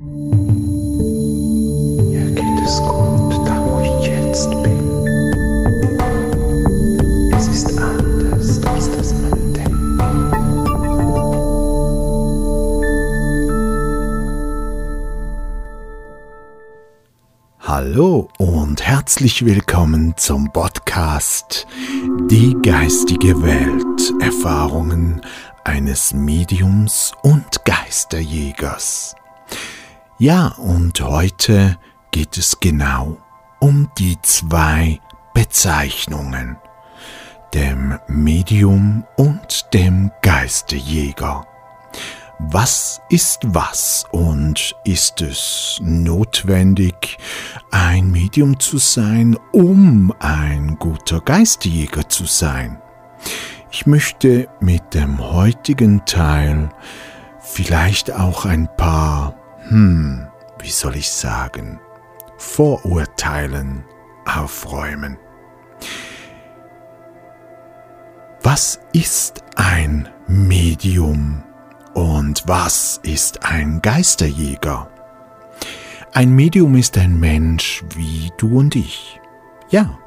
Mir geht es gut, da wo ich jetzt bin. Es ist anders, als das man denkt. Hallo und herzlich willkommen zum Podcast Die geistige Welt Erfahrungen eines Mediums und Geisterjägers. Ja, und heute geht es genau um die zwei Bezeichnungen, dem Medium und dem Geisterjäger. Was ist was und ist es notwendig, ein Medium zu sein, um ein guter Geisterjäger zu sein? Ich möchte mit dem heutigen Teil vielleicht auch ein paar, hm, wie soll ich sagen, Vorurteilen aufräumen. Was ist ein Medium und was ist ein Geisterjäger? Ein Medium ist ein Mensch wie du und ich. Ja,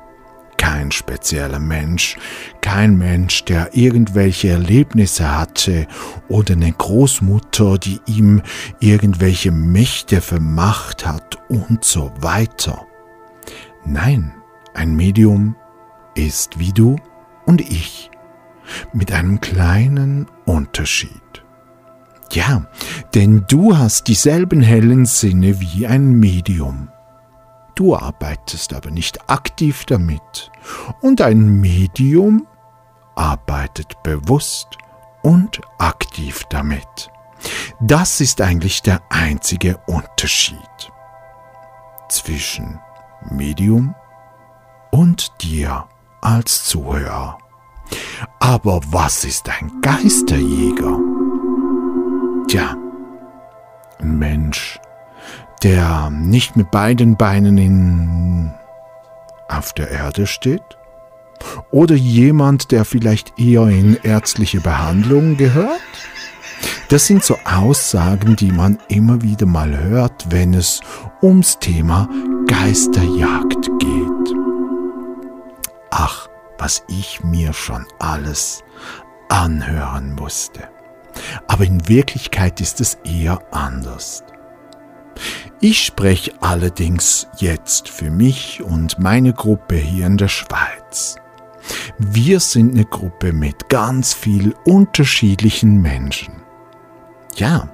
kein spezieller Mensch, kein Mensch, der irgendwelche Erlebnisse hatte oder eine Großmutter, die ihm irgendwelche Mächte vermacht hat und so weiter. Nein, ein Medium ist wie du und ich, mit einem kleinen Unterschied. Ja, denn du hast dieselben hellen Sinne wie ein Medium. Du arbeitest aber nicht aktiv damit. Und ein Medium arbeitet bewusst und aktiv damit. Das ist eigentlich der einzige Unterschied zwischen Medium und dir als Zuhörer. Aber was ist ein Geisterjäger? Tja, ein Mensch, der nicht mit beiden Beinen in, auf der Erde steht? Oder jemand, der vielleicht eher in ärztliche Behandlung gehört? Das sind so Aussagen, die man immer wieder mal hört, wenn es ums Thema Geisterjagd geht. Ach, was ich mir schon alles anhören musste. Aber in Wirklichkeit ist es eher anders. Ich spreche allerdings jetzt für mich und meine Gruppe hier in der Schweiz. Wir sind eine Gruppe mit ganz viel unterschiedlichen Menschen. Ja,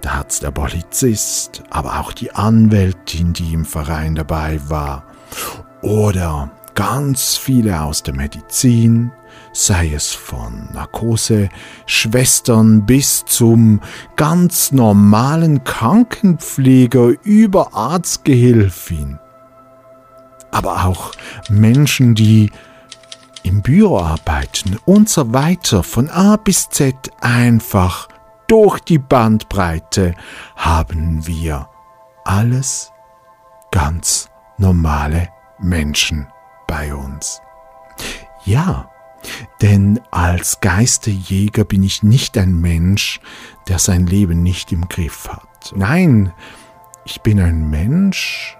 da hat's der Polizist, aber auch die Anwältin, die im Verein dabei war. Oder ganz viele aus der Medizin, sei es von Narkoseschwestern bis zum ganz normalen Krankenpfleger über Arztgehilfin. Aber auch Menschen, die im Büro arbeiten und so weiter, von A bis Z einfach durch die Bandbreite haben wir alles ganz normale Menschen bei uns. Ja, denn als Geisterjäger bin ich nicht ein Mensch, der sein Leben nicht im Griff hat. Nein, ich bin ein Mensch,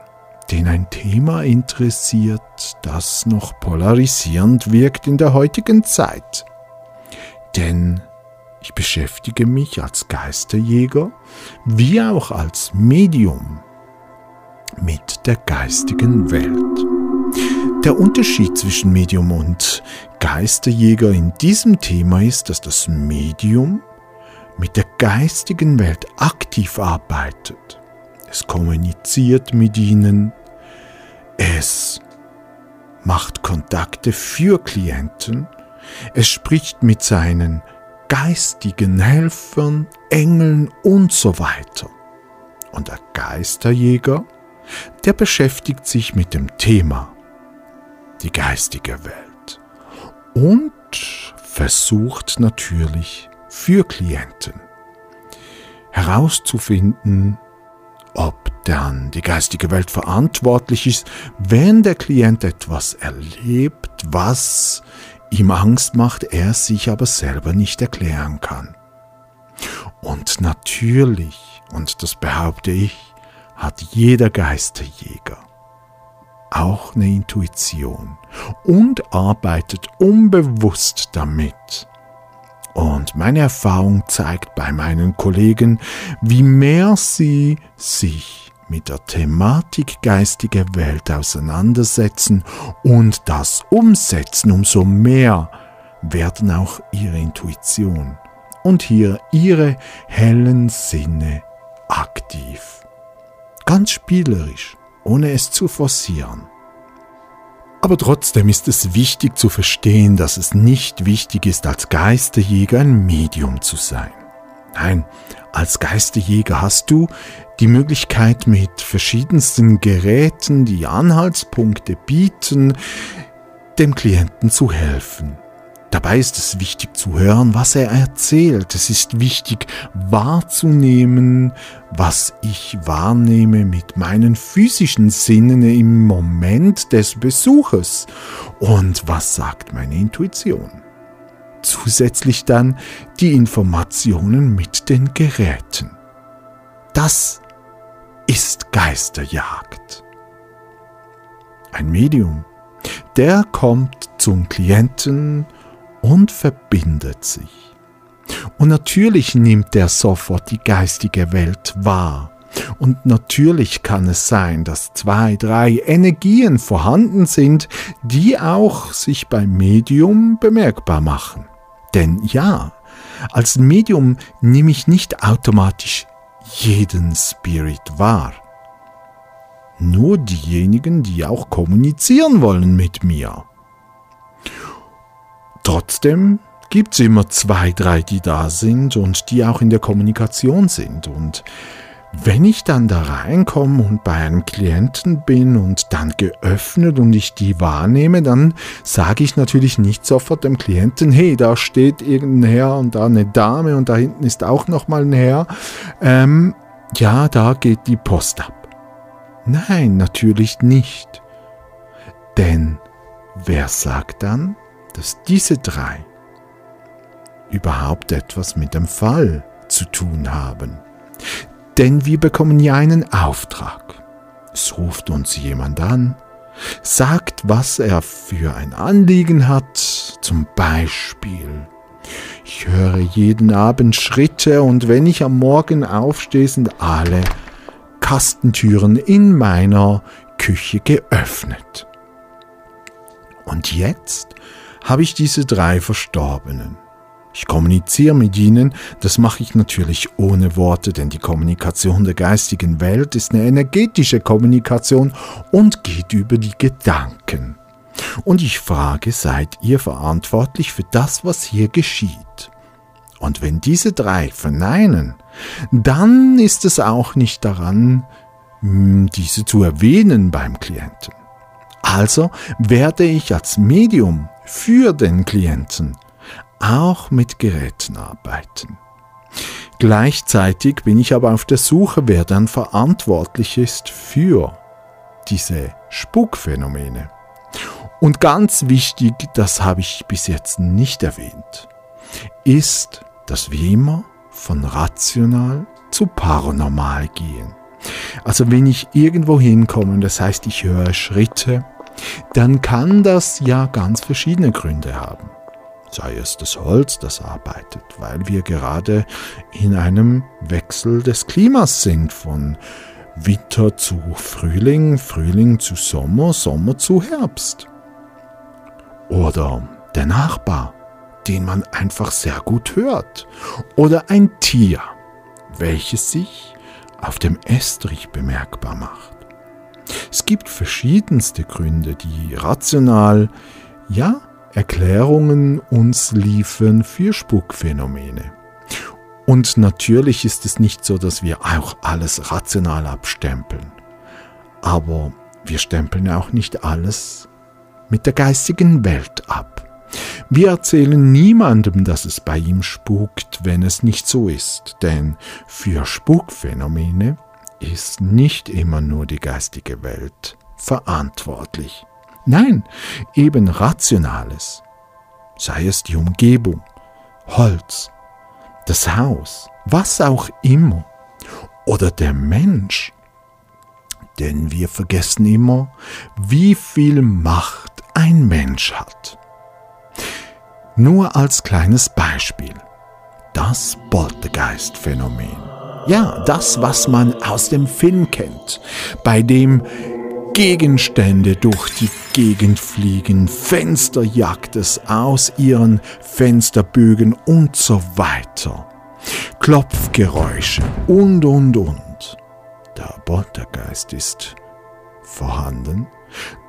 den ein Thema interessiert, das noch polarisierend wirkt in der heutigen Zeit. Denn ich beschäftige mich als Geisterjäger wie auch als Medium mit der geistigen Welt. Der Unterschied zwischen Medium und Geisterjäger in diesem Thema ist, dass das Medium mit der geistigen Welt aktiv arbeitet. Es kommuniziert mit ihnen, es macht Kontakte für Klienten, es spricht mit seinen geistigen Helfern, Engeln und so weiter. Und der Geisterjäger, der beschäftigt sich mit dem Thema die geistige Welt und versucht natürlich für Klienten herauszufinden, ob dann die geistige Welt verantwortlich ist, wenn der Klient etwas erlebt, was ihm Angst macht, er sich aber selber nicht erklären kann. Und natürlich, und das behaupte ich, hat jeder Geisterjäger auch eine Intuition und arbeitet unbewusst damit. Und meine Erfahrung zeigt bei meinen Kollegen, wie mehr sie sich mit der Thematik geistige Welt auseinandersetzen und das umsetzen, umso mehr werden auch ihre Intuition und hier ihre hellen Sinne aktiv. Ganz spielerisch, ohne es zu forcieren. Aber trotzdem ist es wichtig zu verstehen, dass es nicht wichtig ist, als Geisterjäger ein Medium zu sein. Nein, als Geisterjäger hast du die Möglichkeit mit verschiedensten Geräten, die Anhaltspunkte bieten, dem Klienten zu helfen. Dabei ist es wichtig zu hören, was er erzählt. Es ist wichtig wahrzunehmen, was ich wahrnehme mit meinen physischen Sinnen im Moment des Besuches. Und was sagt meine Intuition? Zusätzlich dann die Informationen mit den Geräten. Das ist Geisterjagd. Ein Medium, der kommt zum Klienten und verbindet sich. Und natürlich nimmt er sofort die geistige Welt wahr. Und natürlich kann es sein, dass zwei, drei Energien vorhanden sind, die auch sich beim Medium bemerkbar machen. Denn ja, als Medium nehme ich nicht automatisch jeden Spirit wahr. Nur diejenigen, die auch kommunizieren wollen mit mir. Trotzdem gibt es immer zwei, drei, die da sind und die auch in der Kommunikation sind. Und wenn ich dann da reinkomme und bei einem Klienten bin und dann geöffnet und ich die wahrnehme, dann sage ich natürlich nicht sofort dem Klienten, hey, da steht irgendein Herr und da eine Dame und da hinten ist auch nochmal ein Herr. Ähm, ja, da geht die Post ab. Nein, natürlich nicht. Denn wer sagt dann, dass diese drei überhaupt etwas mit dem Fall zu tun haben. Denn wir bekommen ja einen Auftrag. Es ruft uns jemand an, sagt, was er für ein Anliegen hat, zum Beispiel. Ich höre jeden Abend Schritte und wenn ich am Morgen aufstehe, sind alle Kastentüren in meiner Küche geöffnet. Und jetzt habe ich diese drei Verstorbenen. Ich kommuniziere mit ihnen, das mache ich natürlich ohne Worte, denn die Kommunikation der geistigen Welt ist eine energetische Kommunikation und geht über die Gedanken. Und ich frage, seid ihr verantwortlich für das, was hier geschieht? Und wenn diese drei verneinen, dann ist es auch nicht daran, hm, diese zu erwähnen beim Klienten. Also werde ich als Medium für den Klienten auch mit Geräten arbeiten. Gleichzeitig bin ich aber auf der Suche, wer dann verantwortlich ist für diese Spukphänomene. Und ganz wichtig, das habe ich bis jetzt nicht erwähnt, ist, dass wir immer von rational zu paranormal gehen. Also wenn ich irgendwo hinkomme, das heißt, ich höre Schritte, dann kann das ja ganz verschiedene Gründe haben. Sei es das Holz, das arbeitet, weil wir gerade in einem Wechsel des Klimas sind, von Winter zu Frühling, Frühling zu Sommer, Sommer zu Herbst. Oder der Nachbar, den man einfach sehr gut hört. Oder ein Tier, welches sich auf dem Estrich bemerkbar macht. Es gibt verschiedenste Gründe, die rational, ja, Erklärungen uns liefern für Spukphänomene. Und natürlich ist es nicht so, dass wir auch alles rational abstempeln. Aber wir stempeln auch nicht alles mit der geistigen Welt ab. Wir erzählen niemandem, dass es bei ihm spukt, wenn es nicht so ist, denn für Spukphänomene ist nicht immer nur die geistige Welt verantwortlich. Nein, eben Rationales, sei es die Umgebung, Holz, das Haus, was auch immer. oder der Mensch? Denn wir vergessen immer, wie viel Macht ein Mensch hat. Nur als kleines Beispiel. Das Poltergeist-Phänomen. Ja, das, was man aus dem Film kennt, bei dem Gegenstände durch die Gegend fliegen, Fenster jagt es aus ihren Fensterbögen und so weiter. Klopfgeräusche und, und, und. Der Poltergeist ist vorhanden,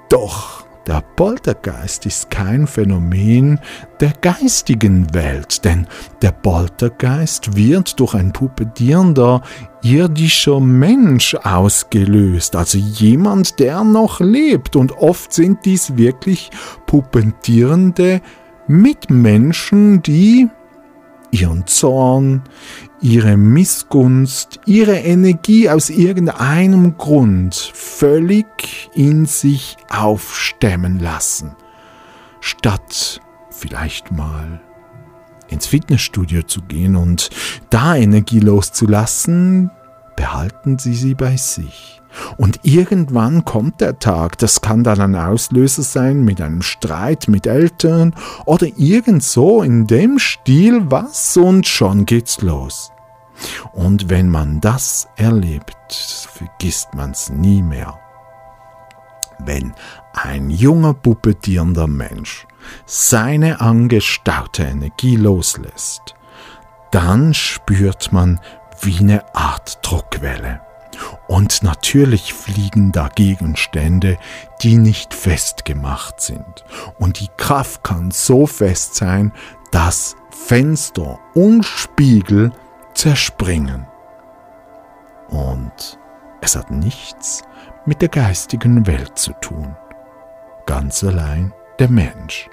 doch der Poltergeist ist kein Phänomen der geistigen Welt, denn der Poltergeist wird durch ein puppetierender irdischer Mensch ausgelöst, also jemand, der noch lebt. Und oft sind dies wirklich puppetierende Mitmenschen, die ihren Zorn, ihre Missgunst, ihre Energie aus irgendeinem Grund völlig in sich aufstemmen lassen, statt vielleicht mal ins Fitnessstudio zu gehen und da Energie loszulassen, behalten sie sie bei sich. Und irgendwann kommt der Tag, das kann dann ein Auslöser sein mit einem Streit mit Eltern oder irgend so in dem Stil was und schon geht's los. Und wenn man das erlebt, vergisst man's nie mehr. Wenn ein junger puppetierender Mensch seine angestaute Energie loslässt, dann spürt man wie eine Art Druckwelle. Und natürlich fliegen da Gegenstände, die nicht festgemacht sind. Und die Kraft kann so fest sein, dass Fenster und Spiegel zerspringen. Und es hat nichts mit der geistigen Welt zu tun. Ganz allein der Mensch.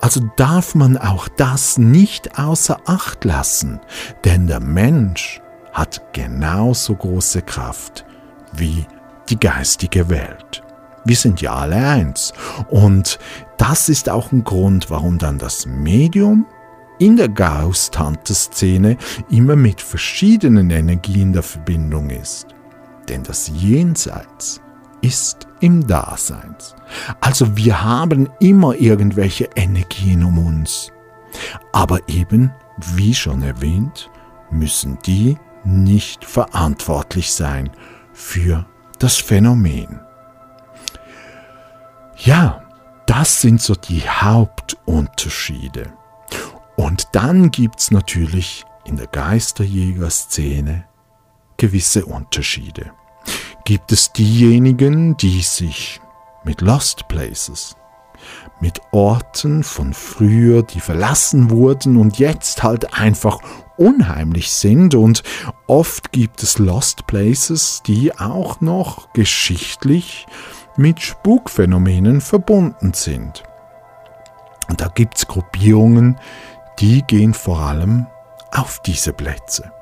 Also darf man auch das nicht außer Acht lassen, denn der Mensch hat genauso große Kraft wie die geistige Welt. Wir sind ja alle eins. Und das ist auch ein Grund, warum dann das Medium in der Gauss-Tante-Szene immer mit verschiedenen Energien der Verbindung ist. Denn das Jenseits ist im Daseins. Also wir haben immer irgendwelche Energien um uns. Aber eben, wie schon erwähnt, müssen die nicht verantwortlich sein für das Phänomen. Ja, das sind so die Hauptunterschiede. Und dann gibt es natürlich in der Geisterjäger-Szene gewisse Unterschiede. Gibt es diejenigen, die sich mit Lost Places, mit Orten von früher, die verlassen wurden und jetzt halt einfach unheimlich sind und oft gibt es Lost Places, die auch noch geschichtlich mit Spukphänomenen verbunden sind. Und da gibt es Gruppierungen, die gehen vor allem auf diese Plätze.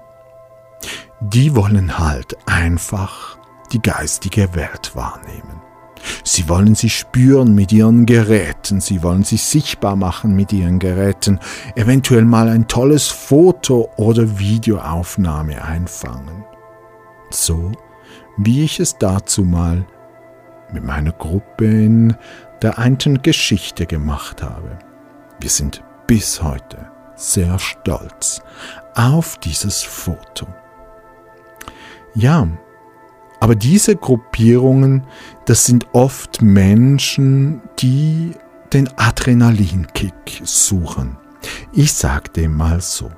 Die wollen halt einfach die geistige Welt wahrnehmen. Sie wollen sie spüren mit ihren Geräten, sie wollen sie sichtbar machen mit ihren Geräten, eventuell mal ein tolles Foto oder Videoaufnahme einfangen. So wie ich es dazu mal mit meiner Gruppe in der einen Geschichte gemacht habe. Wir sind bis heute sehr stolz auf dieses Foto. Ja, aber diese Gruppierungen, das sind oft Menschen, die den Adrenalinkick suchen. Ich sag dem mal so.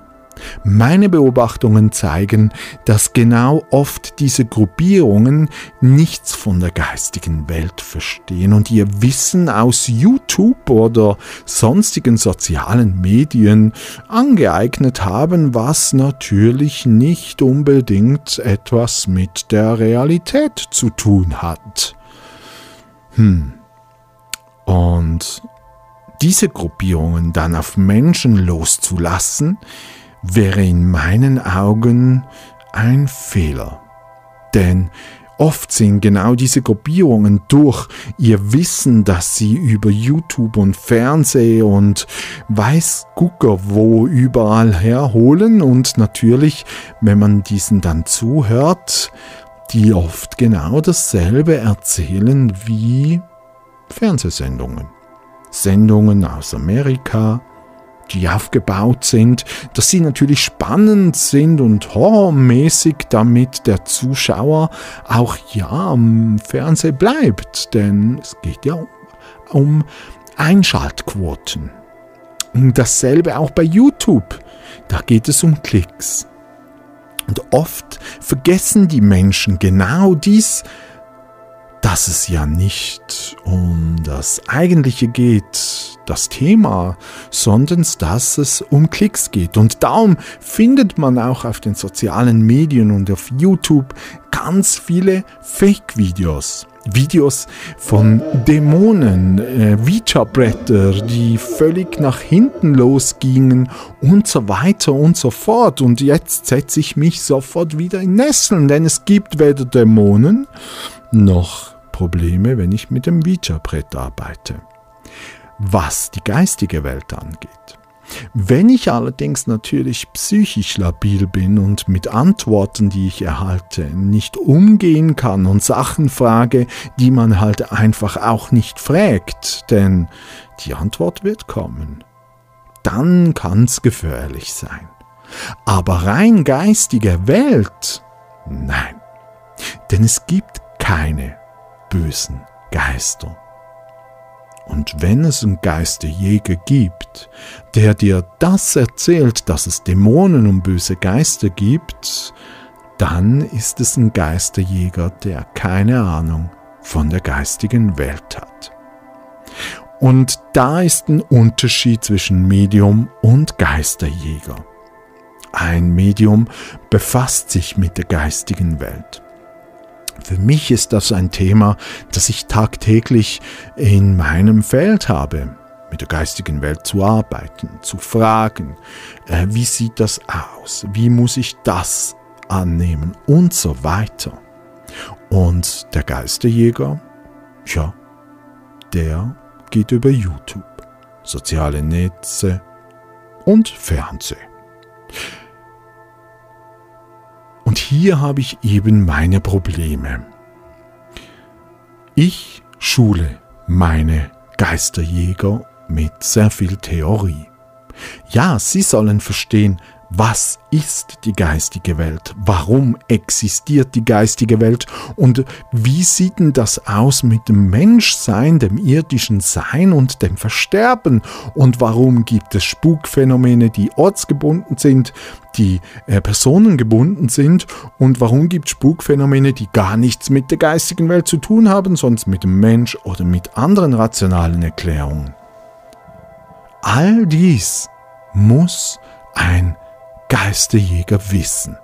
Meine Beobachtungen zeigen, dass genau oft diese Gruppierungen nichts von der geistigen Welt verstehen und ihr Wissen aus YouTube oder sonstigen sozialen Medien angeeignet haben, was natürlich nicht unbedingt etwas mit der Realität zu tun hat. Hm. Und diese Gruppierungen dann auf Menschen loszulassen, wäre in meinen Augen ein Fehler. Denn Oft sind genau diese Gruppierungen durch ihr Wissen, dass sie über YouTube und Fernseh und weiß Gucker wo überall herholen und natürlich, wenn man diesen dann zuhört, die oft genau dasselbe erzählen wie Fernsehsendungen. Sendungen aus Amerika, die aufgebaut sind, dass sie natürlich spannend sind und horrormäßig, damit der Zuschauer auch ja am Fernsehen bleibt, denn es geht ja um, um Einschaltquoten. Und dasselbe auch bei YouTube. Da geht es um Klicks. Und oft vergessen die Menschen genau dies, dass es ja nicht um das Eigentliche geht, das Thema, sondern dass es um Klicks geht. Und darum findet man auch auf den sozialen Medien und auf YouTube ganz viele Fake-Videos. Videos von Dämonen, äh, Ouija-Bretter, die völlig nach hinten losgingen und so weiter und so fort. Und jetzt setze ich mich sofort wieder in Nesseln, denn es gibt weder Dämonen noch Probleme, wenn ich mit dem Ouija-Brett arbeite. Was die geistige Welt angeht. Wenn ich allerdings natürlich psychisch labil bin und mit Antworten, die ich erhalte, nicht umgehen kann und Sachen frage, die man halt einfach auch nicht fragt, denn die Antwort wird kommen, dann kann es gefährlich sein. Aber rein geistige Welt? Nein. Denn es gibt keine bösen Geister. Und wenn es einen Geisterjäger gibt, der dir das erzählt, dass es Dämonen und böse Geister gibt, dann ist es ein Geisterjäger, der keine Ahnung von der geistigen Welt hat. Und da ist ein Unterschied zwischen Medium und Geisterjäger. Ein Medium befasst sich mit der geistigen Welt. Für mich ist das ein Thema, das ich tagtäglich in meinem Feld habe, mit der geistigen Welt zu arbeiten, zu fragen, äh, wie sieht das aus, wie muss ich das annehmen und so weiter. Und der Geisterjäger, ja, der geht über YouTube, soziale Netze und Fernsehen. Und hier habe ich eben meine Probleme. Ich schule meine Geisterjäger mit sehr viel Theorie. Ja, sie sollen verstehen, was ist die geistige Welt? Warum existiert die geistige Welt? Und wie sieht denn das aus mit dem Menschsein, dem irdischen Sein und dem Versterben? Und warum gibt es Spukphänomene, die ortsgebunden sind, die äh, personengebunden sind? Und warum gibt es Spukphänomene, die gar nichts mit der geistigen Welt zu tun haben, sonst mit dem Mensch oder mit anderen rationalen Erklärungen? All dies muss ein Geisterjäger wissen.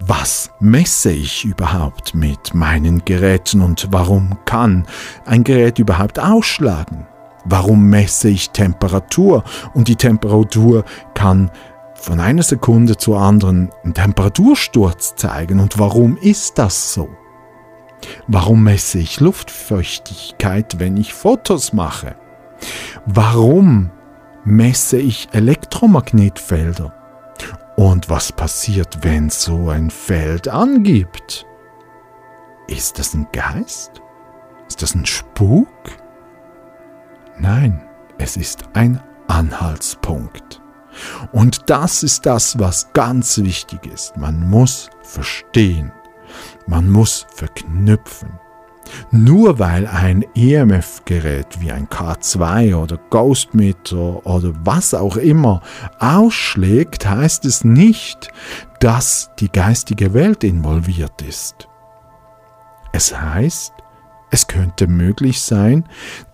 Was messe ich überhaupt mit meinen Geräten und warum kann ein Gerät überhaupt ausschlagen? Warum messe ich Temperatur und die Temperatur kann von einer Sekunde zur anderen einen Temperatursturz zeigen und warum ist das so? Warum messe ich Luftfeuchtigkeit, wenn ich Fotos mache? Warum messe ich Elektromagnetfelder? Und was passiert, wenn so ein Feld angibt? Ist das ein Geist? Ist das ein Spuk? Nein, es ist ein Anhaltspunkt. Und das ist das, was ganz wichtig ist. Man muss verstehen. Man muss verknüpfen. Nur weil ein EMF-Gerät wie ein K2 oder Ghostmeter oder was auch immer ausschlägt, heißt es nicht, dass die geistige Welt involviert ist. Es heißt, es könnte möglich sein,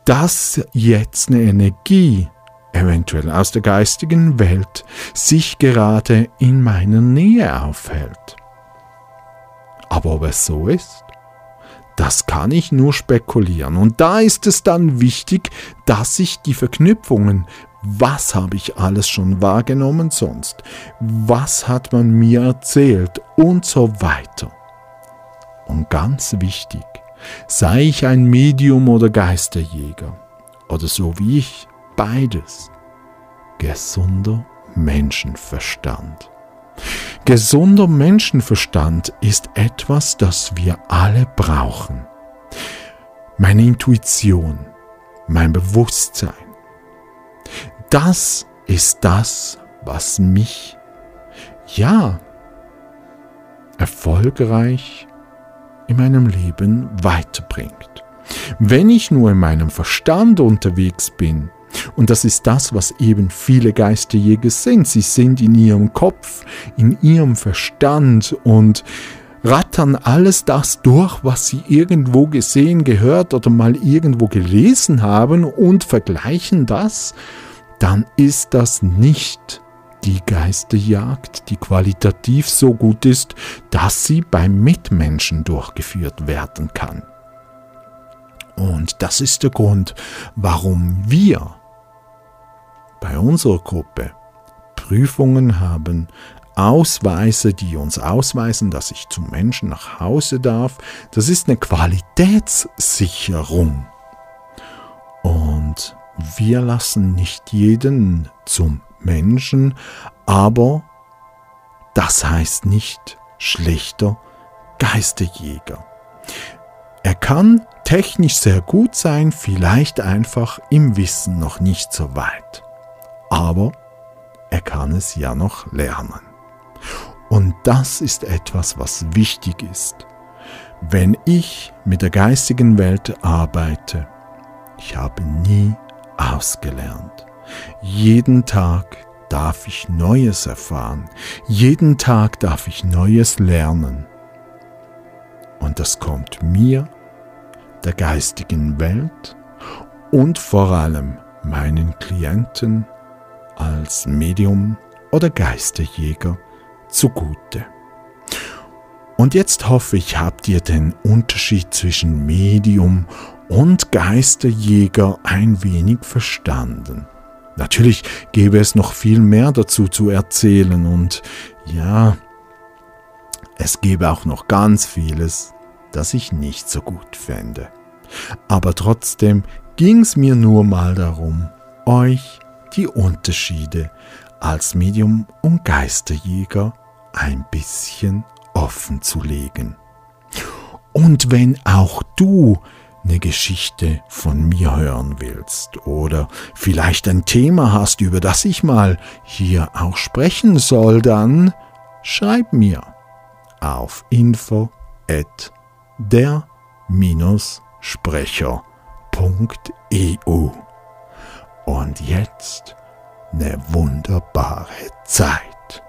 dass jetzt eine Energie, eventuell aus der geistigen Welt, sich gerade in meiner Nähe aufhält. Aber ob es so ist? Das kann ich nur spekulieren. Und da ist es dann wichtig, dass ich die Verknüpfungen, was habe ich alles schon wahrgenommen sonst, was hat man mir erzählt und so weiter. und ganz wichtig, sei ich ein Medium oder Geisterjäger oder so wie ich, beides, gesunder Menschenverstand. Gesunder Menschenverstand ist etwas, das wir alle brauchen. Meine Intuition, mein Bewusstsein, das ist das, was mich, ja, erfolgreich in meinem Leben weiterbringt. Wenn ich nur in meinem Verstand unterwegs bin, und das ist das, was eben viele Geisterjäger sind, sie sind in ihrem Kopf, in ihrem Verstand und rattern alles das durch, was sie irgendwo gesehen, gehört oder mal irgendwo gelesen haben und vergleichen das, dann ist das nicht die Geisterjagd, die qualitativ so gut ist, dass sie beim Mitmenschen durchgeführt werden kann. Und das ist der Grund, warum wir bei unserer Gruppe Prüfungen haben, Ausweise, die uns ausweisen, dass ich zum Menschen nach Hause darf. Das ist eine Qualitätssicherung. Und wir lassen nicht jeden zum Menschen, aber das heißt nicht schlechter Geistejäger. Er kann technisch sehr gut sein, vielleicht einfach im Wissen noch nicht so weit. Aber er kann es ja noch lernen. Und das ist etwas, was wichtig ist. Wenn ich mit der geistigen Welt arbeite, ich habe nie ausgelernt. Jeden Tag darf ich Neues erfahren. Jeden Tag darf ich Neues lernen. Und das kommt mir, der geistigen Welt und vor allem meinen Klienten als Medium oder Geisterjäger zugute. Und jetzt hoffe ich, habt ihr den Unterschied zwischen Medium und Geisterjäger ein wenig verstanden. Natürlich gäbe es noch viel mehr dazu zu erzählen und ja, es gäbe auch noch ganz vieles, das ich nicht so gut fände. Aber trotzdem ging es mir nur mal darum, euch die Unterschiede als Medium und Geisterjäger ein bisschen offen zu legen. Und wenn auch du eine Geschichte von mir hören willst oder vielleicht ein Thema hast, über das ich mal hier auch sprechen soll, dann schreib mir auf info at der-sprecher.eu. Und jetzt eine wunderbare Zeit.